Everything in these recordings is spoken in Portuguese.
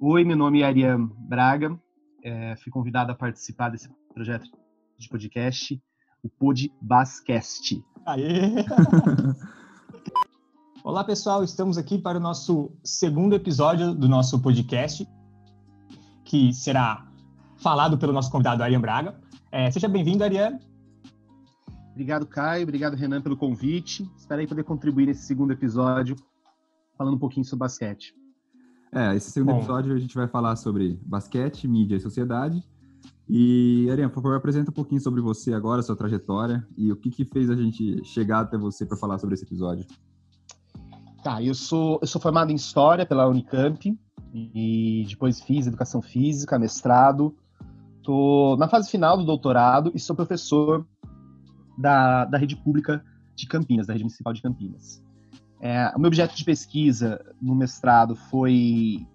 Oi, meu nome é Ariane Braga, é, fui convidado a participar desse projeto de podcast, o Pod Bascast. Aê! Olá, pessoal, estamos aqui para o nosso segundo episódio do nosso podcast, que será falado pelo nosso convidado Ariane Braga. É, seja bem-vindo, Ariane. Obrigado, Caio. Obrigado, Renan, pelo convite. Espero aí poder contribuir nesse segundo episódio, falando um pouquinho sobre basquete. É, esse segundo Bom. episódio a gente vai falar sobre basquete, mídia e sociedade. E, Ariane, por favor, apresenta um pouquinho sobre você agora, sua trajetória e o que, que fez a gente chegar até você para falar sobre esse episódio. Tá, eu sou, eu sou formado em História pela Unicamp e depois fiz Educação Física, mestrado. Estou na fase final do doutorado e sou professor da, da rede pública de Campinas, da rede municipal de Campinas. É, o meu objeto de pesquisa no mestrado foi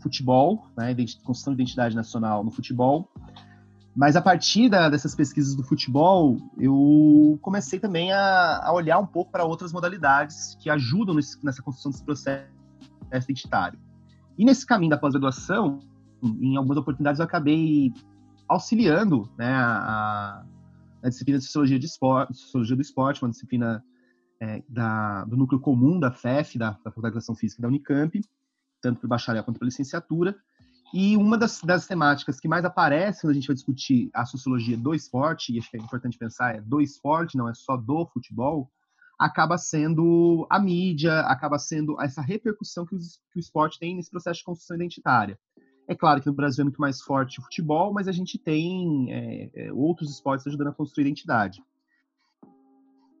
futebol, né, construção de identidade nacional no futebol. Mas a partir da, dessas pesquisas do futebol, eu comecei também a, a olhar um pouco para outras modalidades que ajudam nesse, nessa construção desse processo identitário. E nesse caminho da pós-graduação, em algumas oportunidades eu acabei auxiliando né, a, a disciplina de Sociologia, de esporte, Sociologia do Esporte, uma disciplina é, da, do núcleo comum da FEF, da, da Faculdade de Física da Unicamp, tanto para bacharel quanto para licenciatura. E uma das, das, temáticas que mais aparece quando a gente vai discutir a sociologia do esporte, e acho que é importante pensar, é do esporte, não é só do futebol, acaba sendo a mídia, acaba sendo essa repercussão que, os, que o esporte tem nesse processo de construção identitária. É claro que no Brasil é muito mais forte o futebol, mas a gente tem é, é, outros esportes ajudando a construir identidade.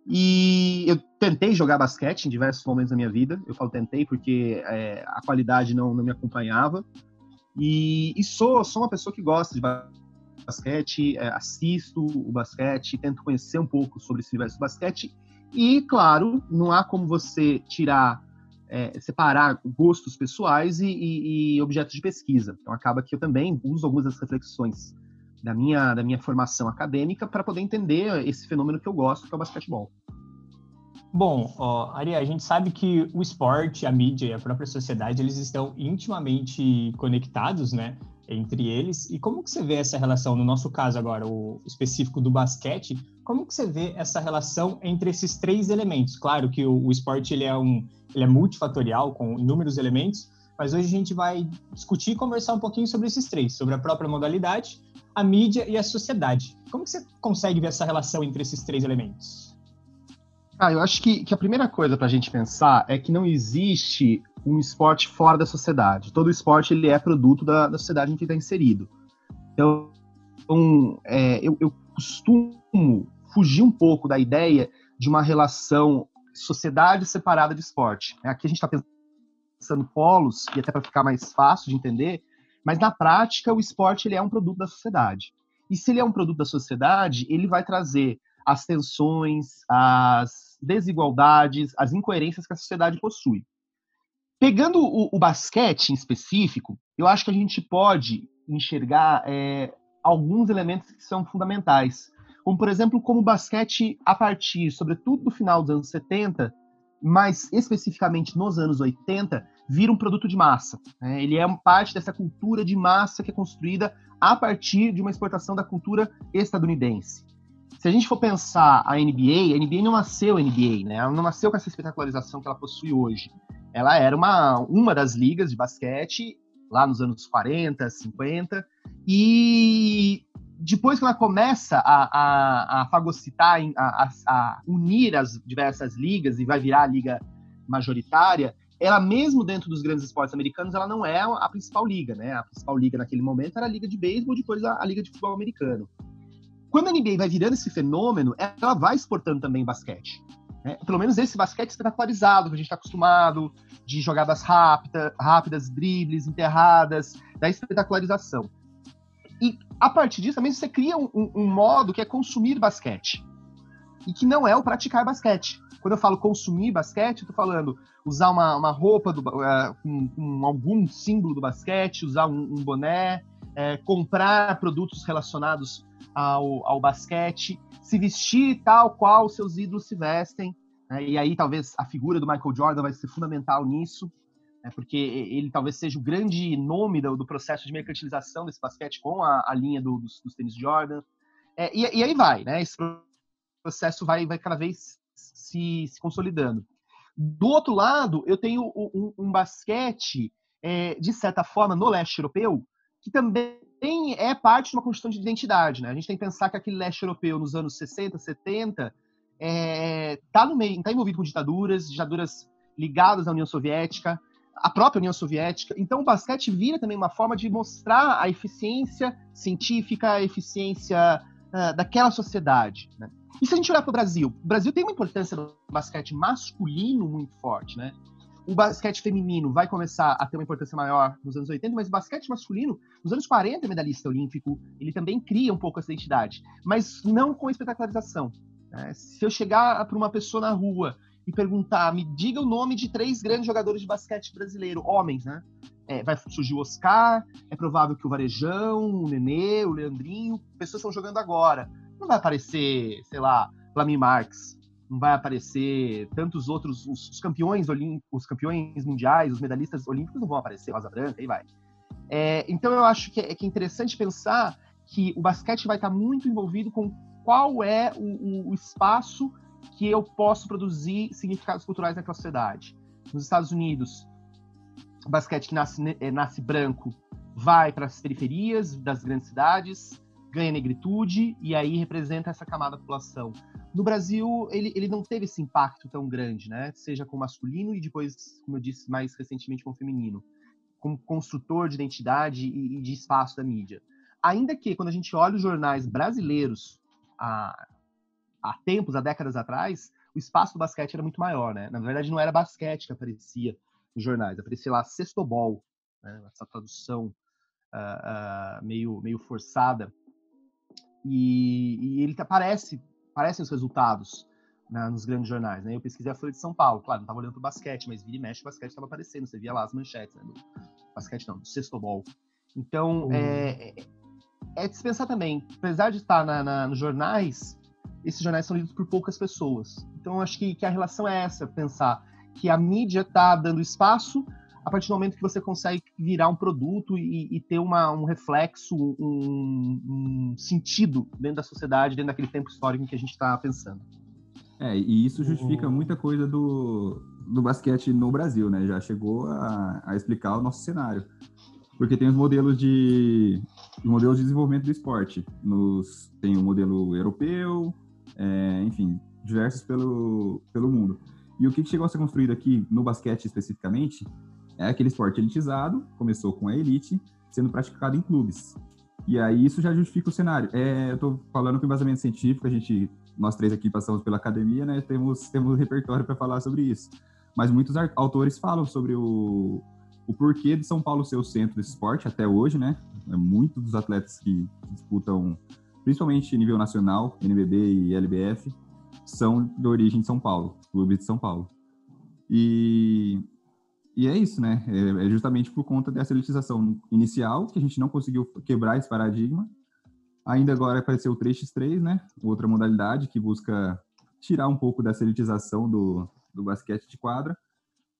E eu tentei jogar basquete em diversos momentos da minha vida. Eu falo tentei porque é, a qualidade não, não me acompanhava. E, e, sou, sou uma pessoa que gosta de basquete, é, assisto o basquete, tento conhecer um pouco sobre esse universo do basquete. E, claro, não há como você tirar, é, separar gostos pessoais e, e, e objetos de pesquisa. Então, acaba que eu também uso algumas das reflexões da minha, da minha formação acadêmica para poder entender esse fenômeno que eu gosto, que é o basquetebol. Bom, ó, Ari, a gente sabe que o esporte, a mídia e a própria sociedade, eles estão intimamente conectados, né, entre eles. E como que você vê essa relação, no nosso caso agora, o específico do basquete, como que você vê essa relação entre esses três elementos? Claro que o, o esporte, ele é, um, ele é multifatorial, com inúmeros elementos, mas hoje a gente vai discutir e conversar um pouquinho sobre esses três, sobre a própria modalidade, a mídia e a sociedade. Como que você consegue ver essa relação entre esses três elementos? Ah, eu acho que, que a primeira coisa para a gente pensar é que não existe um esporte fora da sociedade. Todo esporte ele é produto da, da sociedade em que está inserido. Então, um, é, eu, eu costumo fugir um pouco da ideia de uma relação sociedade separada de esporte. Aqui a gente está pensando polos, e até para ficar mais fácil de entender, mas na prática o esporte ele é um produto da sociedade. E se ele é um produto da sociedade, ele vai trazer as tensões, as desigualdades, as incoerências que a sociedade possui. Pegando o, o basquete em específico, eu acho que a gente pode enxergar é, alguns elementos que são fundamentais. Como, por exemplo, como o basquete, a partir, sobretudo do final dos anos 70, mas especificamente nos anos 80, vira um produto de massa. Né? Ele é parte dessa cultura de massa que é construída a partir de uma exportação da cultura estadunidense. Se a gente for pensar a NBA, a NBA não nasceu NBA, né? Ela não nasceu com essa espetacularização que ela possui hoje. Ela era uma, uma das ligas de basquete lá nos anos 40, 50, e depois que ela começa a, a, a fagocitar, a, a, unir as diversas ligas e vai virar a liga majoritária, ela mesmo dentro dos grandes esportes americanos, ela não é a principal liga, né? A principal liga naquele momento era a liga de beisebol, depois a, a liga de futebol americano. Quando a NBA vai virando esse fenômeno, ela vai exportando também basquete. Né? Pelo menos esse basquete espetacularizado que a gente está acostumado, de jogadas rápida, rápidas, dribles, enterradas, da espetacularização. E a partir disso também você cria um, um modo que é consumir basquete. E que não é o praticar basquete. Quando eu falo consumir basquete, eu tô falando usar uma, uma roupa do, uh, com, com, algum símbolo do basquete, usar um, um boné, é, comprar produtos relacionados ao, ao basquete, se vestir tal qual seus ídolos se vestem. Né? E aí talvez a figura do Michael Jordan vai ser fundamental nisso. né, porque ele talvez seja o grande nome do, do processo de mercantilização desse basquete com a, a linha do, dos, dos tênis Jordan. É, e, e, aí vai, né? Esse processo vai, vai cada vez se, se consolidando. Do outro lado, eu tenho um, um basquete, é, de certa forma, no leste europeu, que também é parte de uma construção de identidade. Né? A gente tem que pensar que aquele leste europeu, nos anos 60, 70, está é, tá está envolvido com ditaduras, ditaduras ligadas à União Soviética, a própria União Soviética. Então, o basquete vira também uma forma de mostrar a eficiência científica, a eficiência uh, daquela sociedade. Né? E se a gente olhar para o Brasil, o Brasil tem uma importância no basquete masculino muito forte, né? O basquete feminino vai começar a ter uma importância maior nos anos 80, mas o basquete masculino, nos anos 40, é medalhista olímpico, ele também cria um pouco essa identidade, mas não com espetacularização. Né? Se eu chegar para uma pessoa na rua e perguntar, me diga o nome de três grandes jogadores de basquete brasileiro, homens, né? É, vai surgir o Oscar, é provável que o Varejão, o Nenê, o Leandrinho, pessoas estão jogando agora. Não vai aparecer, sei lá, Flamir Marx, não vai aparecer tantos outros, os, os campeões olímpicos, os campeões mundiais, os medalhistas olímpicos não vão aparecer, Rosa Branca, aí vai. É, então eu acho que é, que é, interessante pensar que o basquete vai estar muito envolvido com qual é o, o espaço que eu posso produzir significados culturais naquela sociedade. Nos Estados Unidos, o basquete que nasce, é, nasce branco vai para as periferias das grandes cidades, ganha negritude e aí representa essa camada da população. No Brasil, ele, ele não teve esse impacto tão grande, né? Seja com masculino e depois, como eu disse, mais recentemente com feminino, como construtor de identidade e, e de espaço da mídia. Ainda que, quando a gente olha os jornais brasileiros há, há tempos, há décadas atrás, o espaço do basquete era muito maior, né? Na verdade, não era basquete que aparecia nos jornais, aparecia lá sextobol, né? essa tradução uh, uh, meio, meio forçada. E, e ele aparece aparecem os resultados né, nos grandes jornais. Né? Eu pesquisei a Folha de São Paulo, claro, não estava olhando para o basquete, mas vira e mexe o basquete estava aparecendo, você via lá as manchetes, né, do basquete não, do sextobol. Então, uhum. é, é dispensar também, apesar de estar na, na, nos jornais, esses jornais são lidos por poucas pessoas. Então, acho que, que a relação é essa, pensar que a mídia está dando espaço a partir do momento que você consegue virar um produto e, e ter uma, um reflexo, um, um, sentido dentro da sociedade, dentro daquele tempo histórico em que a gente está pensando. É, e isso justifica muita coisa do, do basquete no Brasil, né? Já chegou a, a explicar o nosso cenário. Porque tem os modelos de os modelos de desenvolvimento do esporte. Nos, tem o modelo europeu, é, enfim, diversos pelo, pelo mundo. E o que chegou a ser construído aqui no basquete especificamente é aquele esporte elitizado, começou com a elite, sendo praticado em clubes. E aí isso já justifica o cenário. É, eu estou falando com embasamento científico, a gente, nós três aqui passamos pela academia, né? Temos temos repertório para falar sobre isso. Mas muitos autores falam sobre o, o porquê de São Paulo ser o centro desse esporte até hoje, né? É, muitos dos atletas que disputam, principalmente nível nacional, NBB e LBF, são de origem de São Paulo, clubes de São Paulo. E e é isso, né? É, é justamente por conta dessa elitização inicial que a gente não conseguiu quebrar esse paradigma. Ainda agora apareceu o 3x3, né? Outra modalidade que busca tirar um pouco dessa elitização do, do basquete de quadra,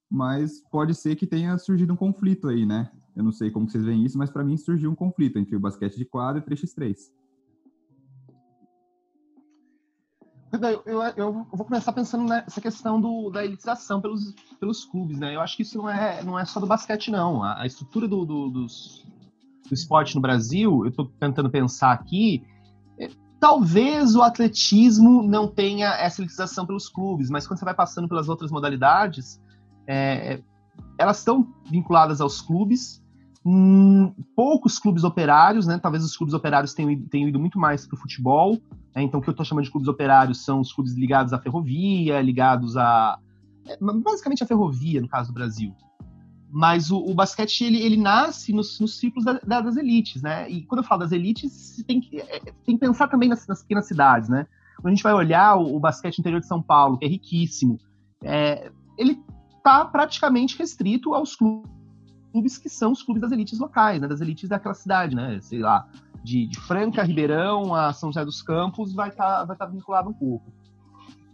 mas pode ser que tenha surgido um conflito aí, né? Eu não sei como vocês veem isso, mas para mim surgiu um conflito entre o basquete de quadra e 3x3. Eu, eu, eu, vou começar pensando nessa questão do, da elitização pelos, pelos clubes, né? Eu acho que isso não é, não é só do basquete, não. A, a estrutura do, do, dos, do esporte no Brasil, eu estou tentando pensar aqui, é, talvez o atletismo não tenha essa elitização pelos clubes, mas quando você vai passando pelas outras modalidades, é, elas estão vinculadas aos clubes, hum, poucos clubes operários, né? Talvez os clubes operários tenham, tenham ido muito mais para o futebol, né? Então, o que eu estou chamando de clubes operários são os clubes ligados à ferrovia, ligados a. É, basicamente a ferrovia, no caso do Brasil. Mas o, o basquete, ele, ele nasce nos, nos ciclos da, da, das elites, né? E quando eu falo das elites, tem que, é, tem que pensar também nas, nas, pequenas cidades, né? Quando a gente vai olhar o, o basquete interior de São Paulo, que é riquíssimo, é, ele está praticamente restrito aos clubes que são os clubes das elites locais, né? Das elites daquela cidade, né? Sei lá, de, de Franca, Ribeirão a São José dos Campos vai estar tá, vai tá vinculado um pouco.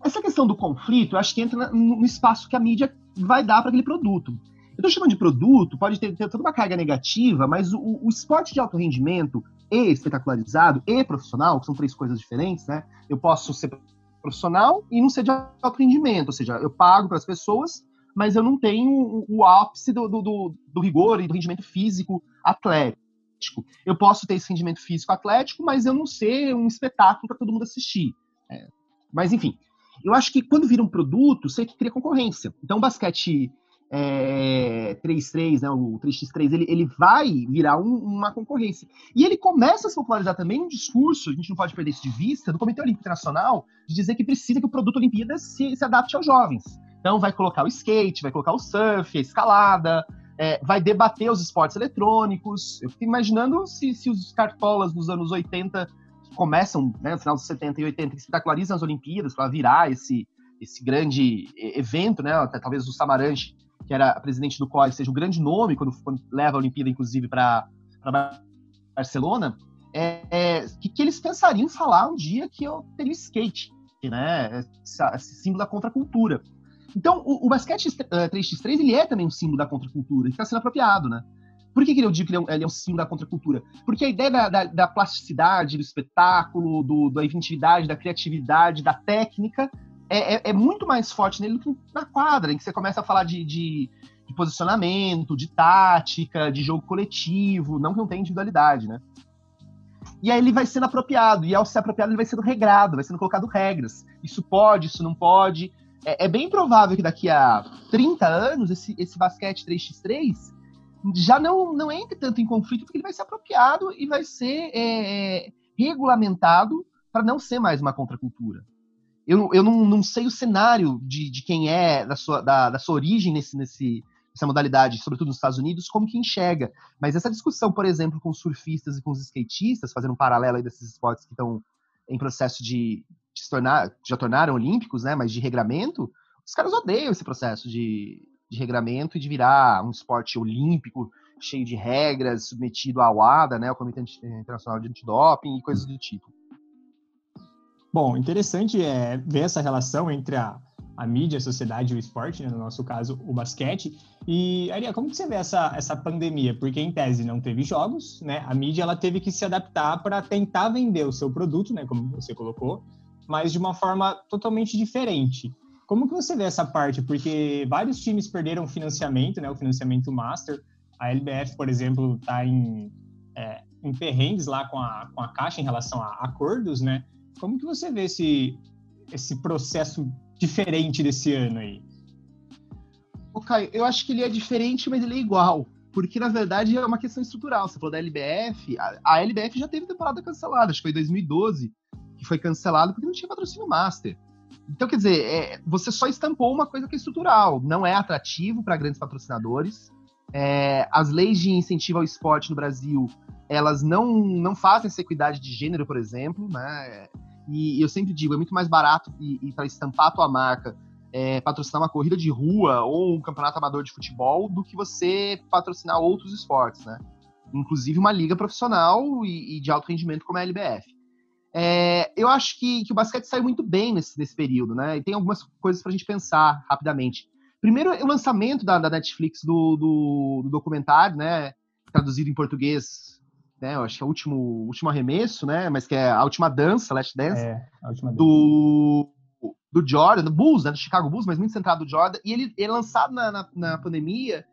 Essa questão do conflito, eu acho que entra no espaço que a mídia vai dar para aquele produto. Eu estou chamando de produto, pode ter, ter, toda uma carga negativa, mas o, o, esporte de alto rendimento e espetacularizado e profissional, que são três coisas diferentes, né? Eu posso ser profissional e não ser de alto rendimento, ou seja, eu pago para as pessoas, mas eu não tenho o, ápice do, do, do, rigor e do rendimento físico atlético. Eu posso ter esse rendimento físico atlético, mas eu não ser um espetáculo para todo mundo assistir. É. Mas, enfim, eu acho que quando vira um produto, você cria concorrência. Então, o basquete é, 3-3, né, o 3x3, ele, ele vai virar um, uma concorrência. E ele começa a se popularizar também um discurso, a gente não pode perder isso de vista, do Comitê Olímpico Internacional, de dizer que precisa que o produto Olimpíadas se, se adapte aos jovens. Então vai colocar o skate, vai colocar o surf, a escalada, é, vai debater os esportes eletrônicos. Eu fico imaginando se, se os cartolas dos anos 80 começam, né, no final dos 70 e 80, que espetacularizam as Olimpíadas para virar esse, esse grande evento, né? Talvez o Samaranch que era presidente do COI, seja um grande nome quando, quando leva a Olimpíada, inclusive, para Barcelona, é, é, que, que, eles pensariam falar um dia que eu teria skate, né? Esse, esse símbolo da contracultura. Então, o, o basquete 3x3 eh, ele é também um símbolo da contracultura, que está sendo apropriado, né? Por que, que eu digo que ele é, um, ele é um símbolo da contracultura? Porque a ideia da, da, da plasticidade, do espetáculo, do, da inventividade, da criatividade, da técnica, é, é, é, muito mais forte nele do que na quadra, em que você começa a falar de, de, de, posicionamento, de tática, de jogo coletivo, não que não tenha individualidade, né? E aí ele vai sendo apropriado, e ao ser apropriado ele vai sendo regrado, vai sendo colocado regras. Isso pode, isso não pode. É, é bem provável que daqui a 30 anos esse, esse basquete 3x3 já não, não entre tanto em conflito, porque ele vai ser apropriado e vai ser é, é regulamentado para não ser mais uma contracultura eu, eu não, não sei o cenário de, de quem é, da sua, da, da sua origem nesse, nesse, nessa modalidade, sobretudo nos Estados Unidos, como que enxerga. Mas essa discussão, por exemplo, com os surfistas e com os skatistas, fazendo um paralelo aí desses esportes que estão em processo de se tornar, já tornaram olímpicos, né, mas de regramento, os caras odeiam esse processo de, de regramento e de virar um esporte olímpico, cheio de regras, submetido à WADA, né, o Comitê Internacional de Antidoping e coisas do tipo. Bom, interessante é ver essa relação entre a, a mídia, a sociedade e o esporte, né? no nosso caso, o basquete. E, Aria, como que você vê essa, essa pandemia? Porque, em tese, não teve jogos, né? A mídia ela teve que se adaptar para tentar vender o seu produto, né? Como você colocou, mas de uma forma totalmente diferente. Como que você vê essa parte? Porque vários times perderam financiamento, né? O financiamento master. A LBF, por exemplo, está em, é, em perrengues lá com a, com a Caixa em relação a acordos, né? Como que você vê esse, esse processo diferente desse ano aí? Ô, Caio, eu acho que ele é diferente, mas ele é igual. Porque, na verdade, é uma questão estrutural. Você falou da LBF. A, a LBF já teve temporada cancelada, acho que foi em 2012, que foi cancelado porque não tinha patrocínio master. Então, quer dizer, é, você só estampou uma coisa que é estrutural, não é atrativo para grandes patrocinadores. É, as leis de incentivo ao esporte no Brasil, elas não, não fazem essa equidade de gênero, por exemplo, né? E eu sempre digo, é muito mais barato e, e para estampar a tua marca é, patrocinar uma corrida de rua ou um campeonato amador de futebol do que você patrocinar outros esportes, né? Inclusive uma liga profissional e, e de alto rendimento como a LBF. É, eu acho que, que, o basquete saiu muito bem nesse, nesse período, né? E tem algumas coisas para a gente pensar rapidamente. Primeiro, o lançamento da, da Netflix do, do, do, documentário, né? Traduzido em português né? Eu acho que é o último, último arremesso, né? Mas que é a última dança, Last Dance, é, a última do, do Jordan, do Bulls, né? Do Chicago Bulls, mas muito centrado do Jordan. E ele, ele é lançado na, na, na pandemia,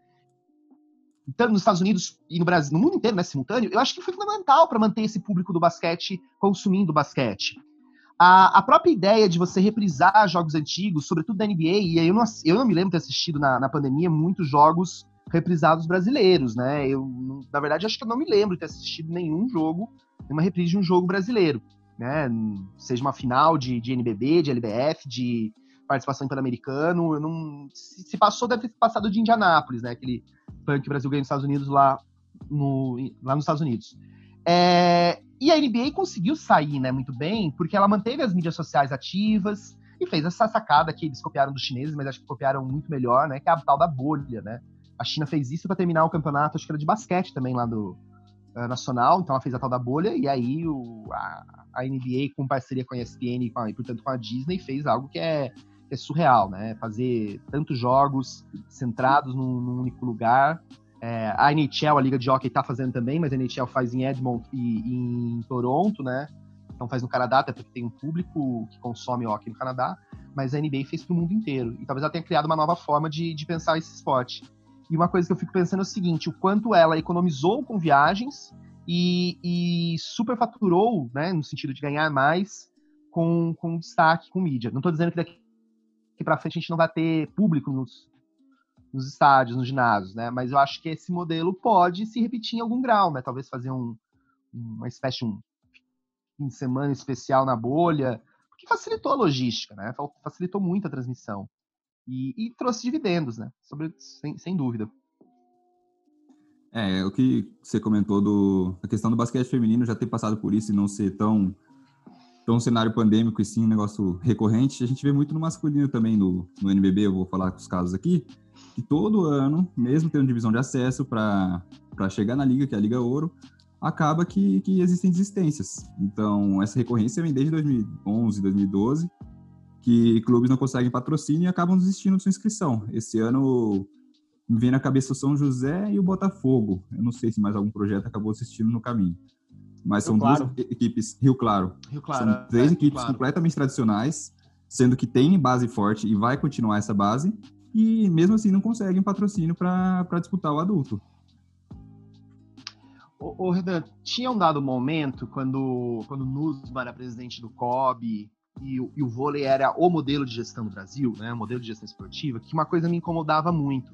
tanto nos Estados Unidos e no Brasil, no mundo inteiro, né? Simultâneo. Eu acho que foi fundamental para manter esse público do basquete consumindo basquete. A, a, própria ideia de você reprisar jogos antigos, sobretudo da NBA, e eu não, eu não me lembro de ter assistido na, na pandemia muitos jogos reprisados brasileiros, né? Eu, na verdade, acho que eu não me lembro de ter assistido nenhum jogo, nenhuma reprise de um jogo brasileiro, né? Seja uma final de, de NBB, de LBF, de participação em Pan-Americano. Se, passou, deve ter passado de Indianápolis, né? Aquele punk Brasil ganhou nos Estados Unidos lá, no, lá nos Estados Unidos. É, e a NBA conseguiu sair, né, muito bem, porque ela manteve as mídias sociais ativas e fez essa sacada que eles copiaram dos chineses, mas acho que copiaram muito melhor, né, que é a tal da bolha, né? A China fez isso para terminar o campeonato, acho que era de basquete também lá do uh, Nacional, então ela fez a tal da bolha, e aí o, a, a NBA, com parceria com a ESPN e, com a, e, portanto com a Disney, fez algo que é, é surreal, né? Fazer tantos jogos centrados num, num único lugar. É, a NHL, a Liga de Hockey, está fazendo também, mas a NHL faz em Edmonton e, e em Toronto, né? Então faz no Canadá, até porque tem um público que consome hockey no Canadá, mas a NBA fez para o mundo inteiro. E talvez ela tenha criado uma nova forma de, de pensar esse esporte. E uma coisa que eu fico pensando é o seguinte: o quanto ela economizou com viagens e, e superfaturou, né, no sentido de ganhar mais com, com destaque, com mídia. Não estou dizendo que daqui para frente a gente não vai ter público nos, nos estádios, nos ginásios, né? Mas eu acho que esse modelo pode se repetir em algum grau, né? Talvez fazer um, uma espécie de um fim de semana especial na bolha, porque facilitou a logística, né? Facilitou muito a transmissão. E, e trouxe dividendos, né? Sobre, sem, sem dúvida. É, o que você comentou do a questão do basquete feminino já ter passado por isso e não ser tão tão cenário pandêmico e sim um negócio recorrente, a gente vê muito no masculino também no, no NBB, eu vou falar com os casos aqui, que todo ano, mesmo tendo divisão de acesso para chegar na liga, que é a Liga Ouro, acaba que, que existem desistências. Então, essa recorrência vem desde 2011, 2012, que clubes não conseguem patrocínio e acabam desistindo de sua inscrição. Esse ano me vem na cabeça o São José e o Botafogo. Eu não sei se mais algum projeto acabou assistindo no caminho. Mas Rio são claro. duas equipes, Rio Claro. Rio claro são três é, equipes claro. completamente tradicionais, sendo que tem base forte e vai continuar essa base, e mesmo assim não conseguem patrocínio para disputar o adulto. Ô, ô Renan, tinha um dado momento quando, quando o Nussbaum era presidente do COB e, e, o vôlei era o modelo de gestão do Brasil, né, o modelo de gestão esportiva, que uma coisa me incomodava muito,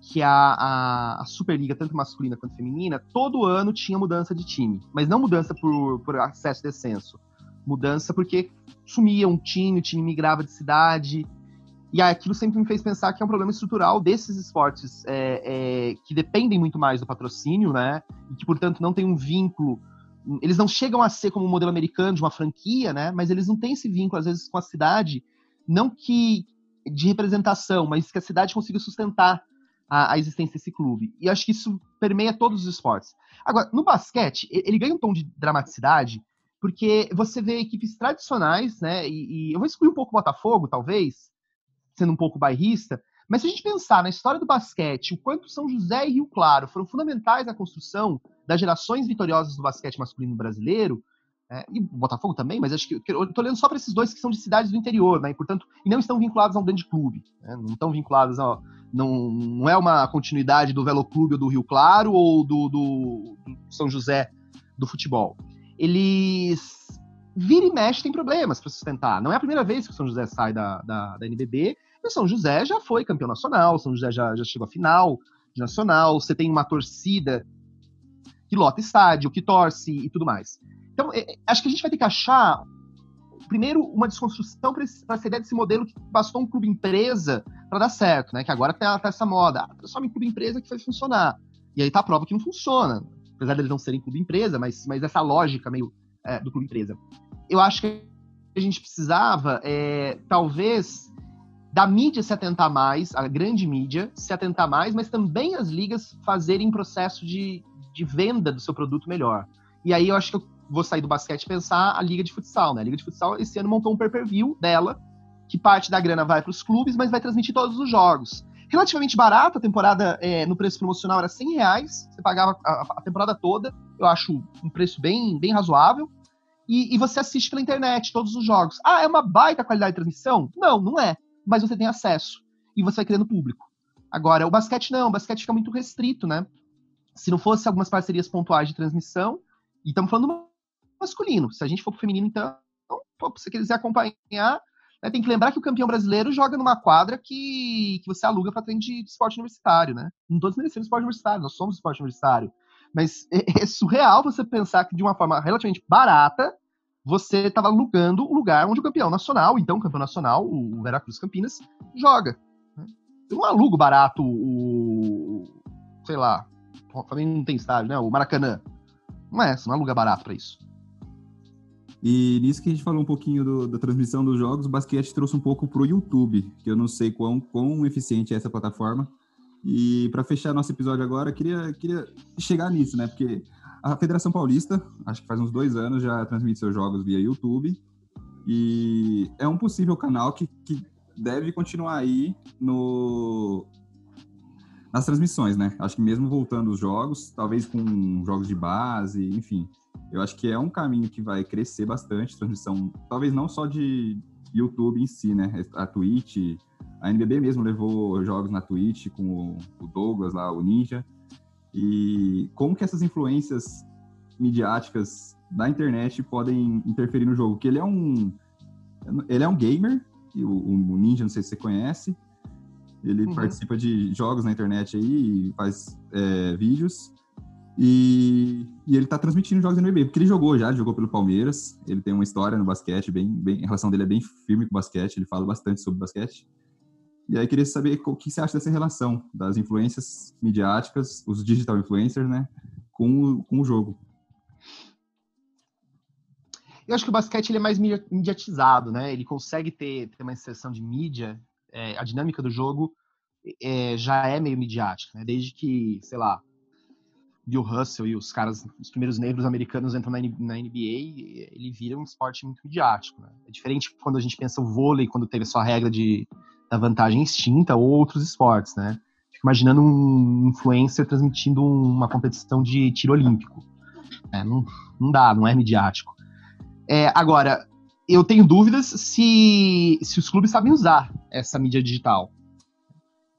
que a, a, a, Superliga, tanto masculina quanto feminina, todo ano tinha mudança de time, mas não mudança por, por acesso e descenso, mudança porque sumia um time, o time migrava de cidade, e aquilo sempre me fez pensar que é um problema estrutural desses esportes é, é, que dependem muito mais do patrocínio, né? E que, portanto, não tem um vínculo. Eles não chegam a ser como o um modelo americano de uma franquia, né? Mas eles não têm esse vínculo, às vezes, com a cidade, não que de representação, mas que a cidade consiga sustentar a, a existência desse clube. E acho que isso permeia todos os esportes. Agora, no basquete, ele ganha um tom de dramaticidade, porque você vê equipes tradicionais, né? E, e eu vou excluir um pouco o Botafogo, talvez, sendo um pouco bairrista, mas se a gente pensar na história do basquete, o quanto São José e Rio Claro foram fundamentais na construção das gerações vitoriosas do basquete masculino brasileiro, é, e Botafogo também, mas acho que eu estou olhando só para esses dois que são de cidades do interior, né? E, portanto, e não estão vinculados a um grande clube, né? não estão vinculados a, não, não é uma continuidade do Velo Clube ou do Rio Claro ou do, do, do São José do futebol. Eles vira e mexe tem problemas para sustentar. Não é a primeira vez que o São José sai da, da, da NBB o São José já foi campeão nacional, o São José já, já chegou à final de nacional, você tem uma torcida que lota estádio, que torce e tudo mais. Então, é, é acho que a gente vai ter que achar, primeiro, uma desconstrução para essa ideia desse modelo que bastou um clube empresa para dar certo, né? Que agora tá, tá essa moda. Ah, só um clube empresa que vai funcionar. E aí tá a prova que não funciona. Apesar deles não serem clube empresa, mas, mas essa lógica meio é, do clube empresa. Eu acho que a gente precisava, é, talvez, da mídia se atentar mais, a grande mídia se atentar mais, mas também as ligas fazerem processo de, de venda do seu produto melhor. E aí eu acho que eu vou sair do basquete e pensar a liga de futsal, né? A liga de futsal esse ano montou um pay-per-view dela, que parte da grana vai para os clubes, mas vai transmitir todos os jogos. Relativamente barato, a temporada é, no preço promocional era 100 reais, você pagava a, a, temporada toda, eu acho um preço bem, bem razoável, e, e você assiste pela internet todos os jogos. Ah, é uma baita qualidade de transmissão? Não, não é mas você tem acesso e você vai criando público. Agora, o basquete não, o basquete fica muito restrito, né? Se não fosse algumas parcerias pontuais de transmissão, e estamos falando do masculino, se a gente for pro feminino, então, se você quiser acompanhar, né, tem que lembrar que o campeão brasileiro joga numa quadra que, que você aluga para treino de, esporte universitário, né? Não estou desmerecendo esporte universitário, nós somos esporte universitário. Mas é, é surreal você pensar que de uma forma relativamente barata, você estava alugando o lugar onde o campeão nacional, então o campeão nacional, o Veracruz Campinas, joga. Né? Eu não alugo barato o. sei lá. Também não tem estádio, né? O Maracanã. Não é, você não aluga barato para isso. E nisso que a gente falou um pouquinho do, da transmissão dos jogos, o basquete trouxe um pouco pro YouTube, que eu não sei quão, quão eficiente é essa plataforma. E para fechar nosso episódio agora, queria, queria chegar nisso, né? Porque a Federação Paulista, acho que faz uns dois anos, já transmite seus jogos via YouTube. E é um possível canal que, que deve continuar aí no nas transmissões, né? Acho que mesmo voltando os jogos, talvez com jogos de base, enfim. Eu acho que é um caminho que vai crescer bastante, transmissão, talvez não só de YouTube em si, né? A Twitch, a NBB mesmo levou jogos na Twitch com o Douglas lá, o Ninja. E como que essas influências midiáticas da internet podem interferir no jogo? Que ele é um ele é um gamer, o, o Ninja, não sei se você conhece, ele uhum. participa de jogos na internet aí, faz é, vídeos. E, e, ele tá transmitindo jogos no NBA, porque ele jogou já, ele jogou pelo Palmeiras. Ele tem uma história no basquete, bem, bem, a relação dele é bem firme com o basquete, ele fala bastante sobre basquete. E aí queria saber o que você acha dessa relação das influências midiáticas, os digital influencers, né, com o, com o jogo. Eu acho que o basquete ele é mais mediatizado, né? Ele consegue ter, ter uma inserção de mídia é, a dinâmica do jogo é, já é meio midiática, né? Desde que, sei lá, Bill Russell e os caras, os primeiros negros americanos entram na, NBA, ele vira um esporte muito midiático, né? É diferente quando a gente pensa o vôlei, quando teve sua regra de, da vantagem extinta, ou outros esportes, né? Fico imaginando um influencer transmitindo uma competição de tiro olímpico. É, não, não dá, não é midiático. É, agora, eu tenho dúvidas se, se os clubes sabem usar essa mídia digital.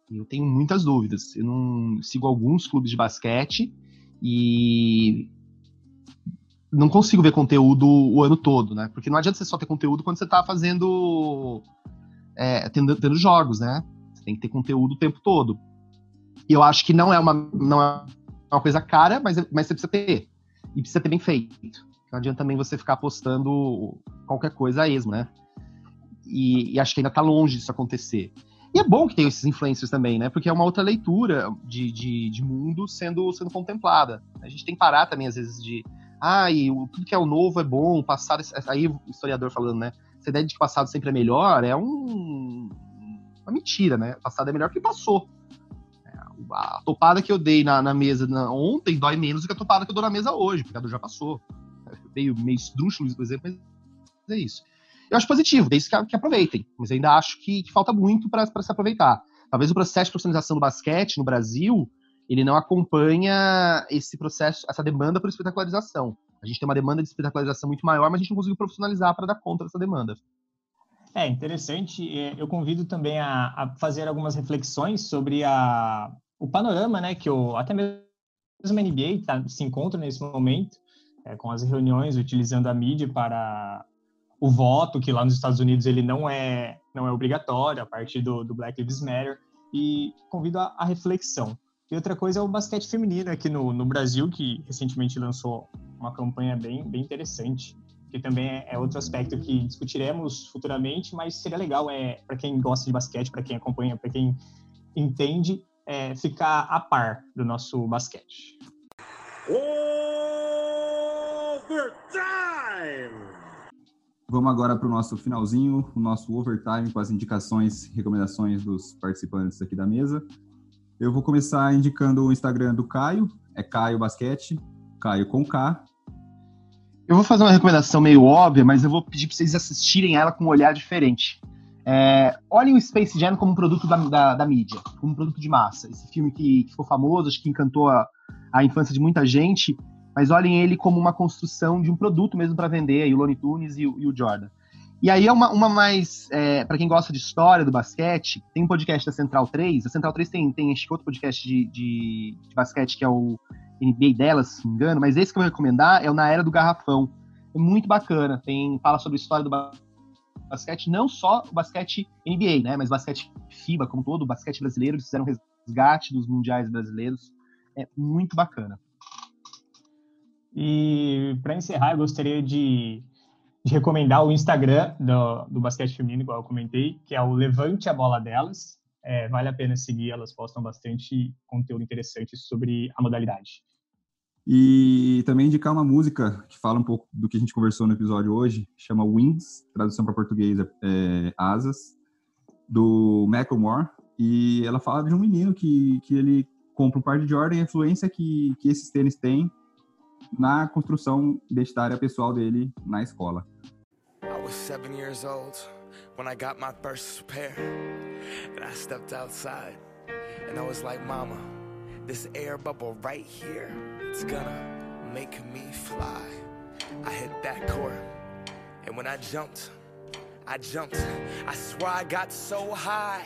Eu tenho muitas dúvidas. Eu não sigo alguns clubes de basquete e não consigo ver conteúdo o ano todo, né? Porque não adianta você só ter conteúdo quando você está fazendo. É, tendo, tendo, jogos, né? Você tem que ter conteúdo o tempo todo. E eu acho que não é uma, não é uma coisa cara, mas, mas você precisa ter. E precisa ter bem feito. Não adianta também você ficar postando qualquer coisa a esmo, né? E, e acho que ainda está longe disso acontecer. E é bom que tenha esses influencers também, né? Porque é uma outra leitura de, de, de, mundo sendo, sendo contemplada. A gente tem que parar também, às vezes, de. Ah, e o, tudo que é o novo é bom, o passado. É, aí o historiador falando, né? Essa ideia de que o passado sempre é melhor é um, uma mentira, né? O passado é melhor que passou. É, a topada que eu dei na, na mesa na, ontem dói menos do que a topada que eu dou na mesa hoje, porque a já passou meio, meio esdrúxulo, por exemplo, mas é isso. Eu acho positivo, desde que, que aproveitem, mas ainda acho que, que falta muito para se aproveitar. Talvez o processo de profissionalização do basquete no Brasil ele não acompanha esse processo, essa demanda por espetacularização. A gente tem uma demanda de espetacularização muito maior, mas a gente não conseguiu profissionalizar para dar conta dessa demanda. É interessante. É, eu convido também a, a fazer algumas reflexões sobre a, o panorama, né, que o, até mesmo a NBA tá, se encontra nesse momento, é, com as reuniões utilizando a mídia para o voto, que lá nos Estados Unidos ele não é, não é obrigatório, a partir do, do Black Lives Matter, e convido a, a, reflexão. E outra coisa é o basquete feminino aqui no, no Brasil, que recentemente lançou uma campanha bem, bem interessante, que também é, é outro aspecto que discutiremos futuramente, mas seria legal é para quem gosta de basquete, para quem acompanha, para quem entende, é, ficar a par do nosso basquete. Overtime! Vamos agora para o nosso finalzinho, o nosso overtime com as indicações e recomendações dos participantes aqui da mesa. Eu vou começar indicando o Instagram do Caio, é Caio Basquete, Caio com K. Eu vou fazer uma recomendação meio óbvia, mas eu vou pedir para vocês assistirem ela com um olhar diferente. É, olhem o Space Jam como um produto da, da, da, mídia, como um produto de massa. Esse filme que, que ficou famoso, acho que encantou a, a infância de muita gente, mas olhem ele como uma construção de um produto mesmo para vender, aí, o Looney Tunes e, e, o Jordan. E aí é uma, uma mais, é, para quem gosta de história do basquete, tem um podcast da Central 3, a Central 3 tem, tem outro podcast de, de, de basquete que é o NBA dela, se não me engano, mas esse que eu vou recomendar é o Na Era do Garrafão. É muito bacana, tem, fala sobre a história do basquete, não só o basquete NBA, né, mas basquete FIBA como todo, o basquete brasileiro, eles fizeram resgate dos mundiais brasileiros, é muito bacana. E para encerrar, eu gostaria de, de, recomendar o Instagram do, do basquete feminino, igual eu comentei, que é o Levante a Bola Delas. É, vale a pena seguir, elas postam bastante conteúdo interessante sobre a modalidade. E também indicar uma música que fala um pouco do que a gente conversou no episódio hoje, chama Wings, tradução para português é, é Asas, do Macklemore. E ela fala de um menino que, que ele compra um par de Jordan e a influência que, que esses tênis têm na construção identitária pessoal dele na escola. I was seven years old when I got my first pair. And I stepped outside and I was like, Mama, this air bubble right here, it's gonna make me fly. I hit that court, and when I jumped, I jumped. I swear I got so high.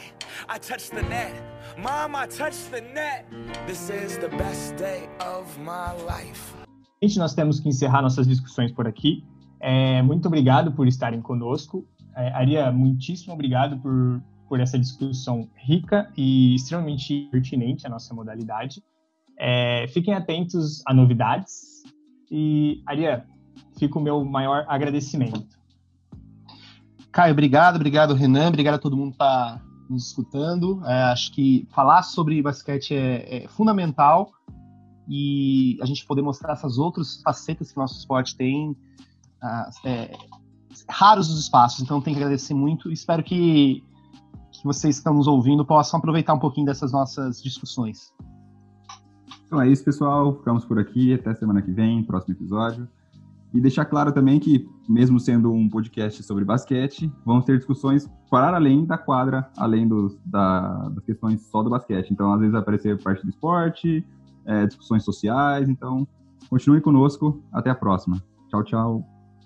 I touched the net. Mom, I touched the net. This is the best day of my life. Gente, nós temos que encerrar nossas discussões por aqui. É, muito obrigado por estarem conosco. É, Aria, muitíssimo obrigado por, por essa discussão rica e extremamente pertinente à nossa modalidade. É, fiquem atentos a novidades. E, Aria, fica o meu maior agradecimento. Caio, obrigado, obrigado, Renan, obrigado a todo mundo que está nos escutando. É, acho que falar sobre basquete é, é, fundamental e a gente poder mostrar essas outras facetas que o nosso esporte tem. Ah, é, raros os espaços, então tem que agradecer muito. Espero que, que vocês que estão nos ouvindo possam aproveitar um pouquinho dessas nossas discussões. Então é isso, pessoal. Ficamos por aqui. Até semana que vem, próximo episódio. E deixar claro também que, mesmo sendo um podcast sobre basquete, vamos ter discussões para além da quadra, além dos, da, das questões só do basquete. Então, às vezes, vai aparecer parte do esporte, é, discussões sociais. Então, continue conosco. Até a próxima. Tchau, tchau.